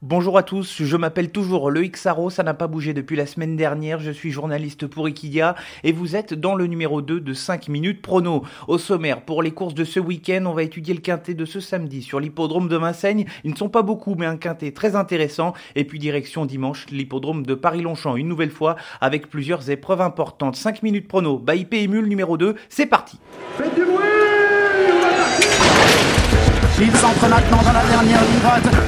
Bonjour à tous, je m'appelle toujours Loïc Sarro, ça n'a pas bougé depuis la semaine dernière, je suis journaliste pour Equidia et vous êtes dans le numéro 2 de 5 minutes prono. Au sommaire, pour les courses de ce week-end, on va étudier le quintet de ce samedi sur l'hippodrome de Vincennes. Ils ne sont pas beaucoup mais un quintet très intéressant et puis direction dimanche l'hippodrome de Paris-Longchamp une nouvelle fois avec plusieurs épreuves importantes. 5 minutes prono, by PMU numéro 2, c'est parti. Faites du bruit Il s'entre maintenant dans la dernière.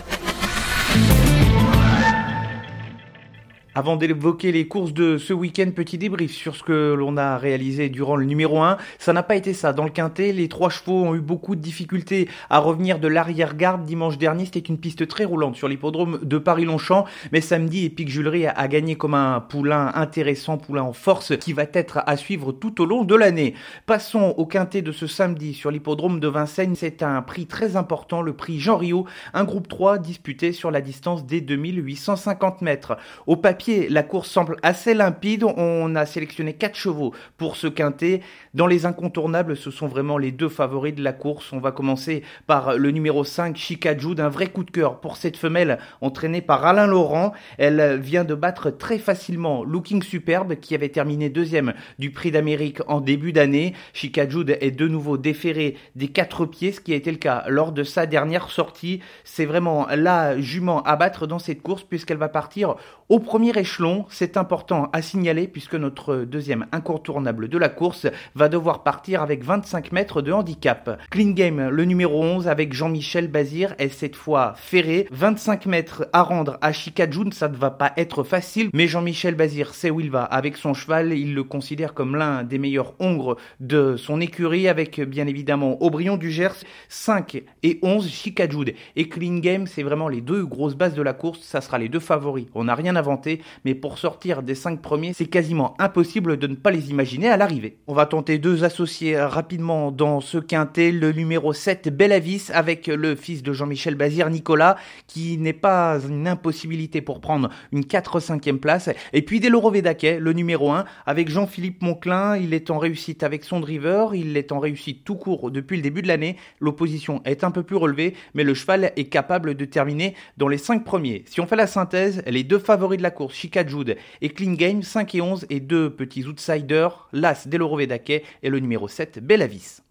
Avant d'évoquer les courses de ce week-end, petit débrief sur ce que l'on a réalisé durant le numéro 1. Ça n'a pas été ça. Dans le quintet, les trois chevaux ont eu beaucoup de difficultés à revenir de l'arrière-garde dimanche dernier. C'était une piste très roulante sur l'hippodrome de Paris-Longchamp. Mais samedi, Epic Julery a, gagné comme un poulain intéressant, poulain en force, qui va être à suivre tout au long de l'année. Passons au quintet de ce samedi sur l'hippodrome de Vincennes. C'est un prix très important, le prix Jean Rio, un groupe 3 disputé sur la distance des 2850 mètres. Au papier, la course semble assez limpide. On a sélectionné quatre chevaux pour ce quintet. Dans les incontournables, ce sont vraiment les deux favoris de la course. On va commencer par le numéro 5, Chica Jude, un vrai coup de cœur pour cette femelle entraînée par Alain Laurent. Elle vient de battre très facilement Looking Superbe qui avait terminé deuxième du prix d'Amérique en début d'année. Chica Jude est de nouveau déférée des quatre pieds, ce qui a été le cas lors de sa dernière sortie. C'est vraiment la jument à battre dans cette course puisqu'elle va partir au premier échelon, c'est important à signaler puisque notre deuxième incontournable de la course va devoir partir avec 25 mètres de handicap. Clean Game, le numéro 11 avec Jean-Michel Bazir est cette fois ferré. 25 mètres à rendre à Chicajun, ça ne va pas être facile, mais Jean-Michel Bazir sait où il va avec son cheval. Il le considère comme l'un des meilleurs hongres de son écurie avec bien évidemment Aubryon du Gers, 5 et 11 Chicajud et Clean Game, c'est vraiment les deux grosses bases de la course. Ça sera les deux favoris. On n'a rien inventé mais pour sortir des cinq premiers, c'est quasiment impossible de ne pas les imaginer à l'arrivée. On va tenter deux associés rapidement dans ce quintet, le numéro 7 Bellavis avec le fils de Jean-Michel Bazir, Nicolas, qui n'est pas une impossibilité pour prendre une 4-5e place, et puis Deloro Vedaquet, le numéro 1, avec Jean-Philippe Monclin, il est en réussite avec son driver, il est en réussite tout court depuis le début de l'année, l'opposition est un peu plus relevée, mais le cheval est capable de terminer dans les 5 premiers. Si on fait la synthèse, les deux favoris de la course, Chica Jude et Clean Game 5 et 11 et deux petits outsiders, l'As Deloro Vedake et le numéro 7 Bellavis.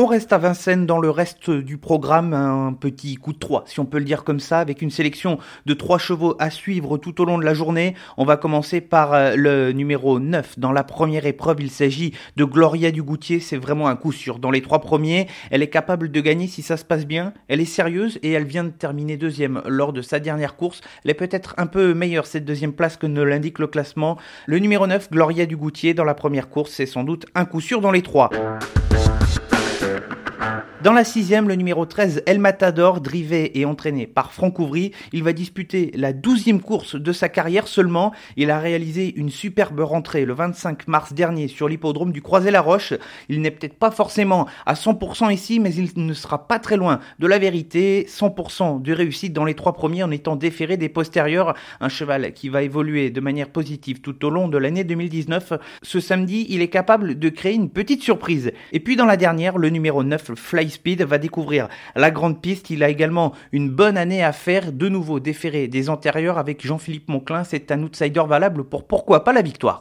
On reste à Vincennes dans le reste du programme, un petit coup de 3, si on peut le dire comme ça, avec une sélection de trois chevaux à suivre tout au long de la journée. On va commencer par euh, le numéro 9. Dans la première épreuve, il s'agit de Gloria Dugoutier, c'est vraiment un coup sûr. Dans les trois premiers, elle est capable de gagner si ça se passe bien. Elle est sérieuse et elle vient de terminer deuxième lors de sa dernière course. Elle est peut-être un peu meilleure cette deuxième place que ne l'indique le classement. Le numéro 9, Gloria Dugoutier, dans la première course, c'est sans doute un coup sûr dans les trois. Dans la sixième, le numéro 13, El Matador, drivé et entraîné par Franck Ouvry, il va disputer la douzième course de sa carrière seulement. Il a réalisé une superbe rentrée le 25 mars dernier sur l'hippodrome du Croisé-la-Roche. Il n'est peut-être pas forcément à 100% ici, mais il ne sera pas très loin de la vérité. 100% de réussite dans les trois premiers en étant déféré des postérieurs. Un cheval qui va évoluer de manière positive tout au long de l'année 2019. Ce samedi, il est capable de créer une petite surprise. Et puis dans la dernière, le numéro 9, Fly Speed va découvrir la grande piste. Il a également une bonne année à faire. De nouveau déféré des antérieurs avec Jean-Philippe Monclin. C'est un outsider valable pour pourquoi pas la victoire.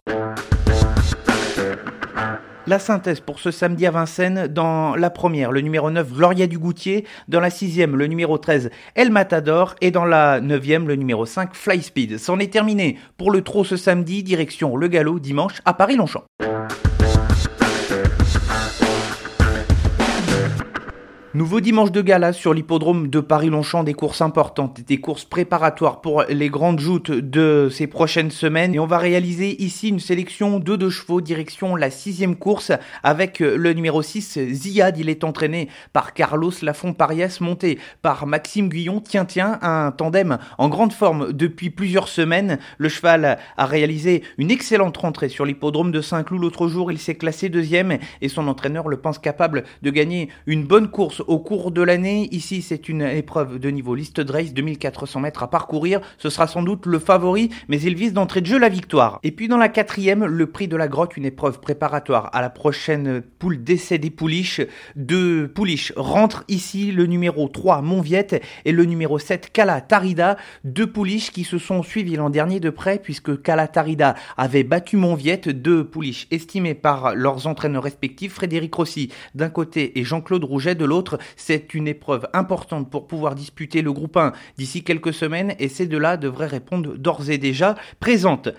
La synthèse pour ce samedi à Vincennes, dans la première, le numéro 9, Gloria Dugoutier, dans la sixième, le numéro 13, El Matador, et dans la neuvième, le numéro 5, Fly Speed. C'en est terminé pour le trot ce samedi, direction le galop dimanche à Paris-Longchamp. Nouveau dimanche de gala sur l'hippodrome de Paris-Longchamp, des courses importantes, des courses préparatoires pour les grandes joutes de ces prochaines semaines. Et on va réaliser ici une sélection de deux chevaux, direction la sixième course avec le numéro 6, Ziad. Il est entraîné par Carlos Lafont-Parias, monté par Maxime Guyon. Tiens, tiens, un tandem en grande forme depuis plusieurs semaines. Le cheval a réalisé une excellente rentrée sur l'hippodrome de Saint-Cloud l'autre jour. Il s'est classé deuxième et son entraîneur le pense capable de gagner une bonne course au cours de l'année. Ici, c'est une épreuve de niveau liste race, 2400 mètres à parcourir. Ce sera sans doute le favori, mais il vise d'entrée de jeu la victoire. Et puis dans la quatrième, le prix de la grotte, une épreuve préparatoire à la prochaine poule d'essai des pouliches. Deux pouliches rentrent ici, le numéro 3 Montviette et le numéro 7 Kala Tarida. Deux pouliches qui se sont suivis l'an dernier de près puisque Kala Tarida avait battu Montviette, deux pouliches estimées par leurs entraîneurs respectifs, Frédéric Rossi d'un côté et Jean-Claude Rouget de l'autre. C'est une épreuve importante pour pouvoir disputer le groupe 1 d'ici quelques semaines et ces deux-là devraient répondre d'ores et déjà présentes.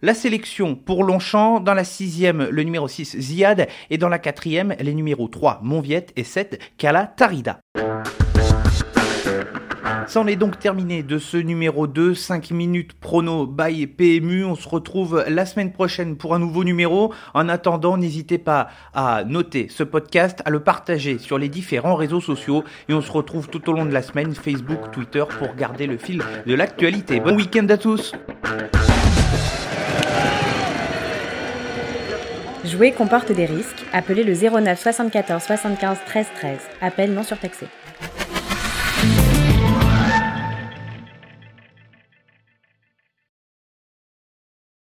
La sélection pour Longchamp, dans la sixième, le numéro 6, Ziad, et dans la quatrième, les numéros 3, Monviette, et 7, Kala Tarida. C'en est donc terminé de ce numéro 2, 5 minutes prono by PMU. On se retrouve la semaine prochaine pour un nouveau numéro. En attendant, n'hésitez pas à noter ce podcast, à le partager sur les différents réseaux sociaux et on se retrouve tout au long de la semaine, Facebook, Twitter, pour garder le fil de l'actualité. Bon week-end à tous Jouer comporte des risques. Appelez le 09 74 75 13 13. Appel non surtaxé.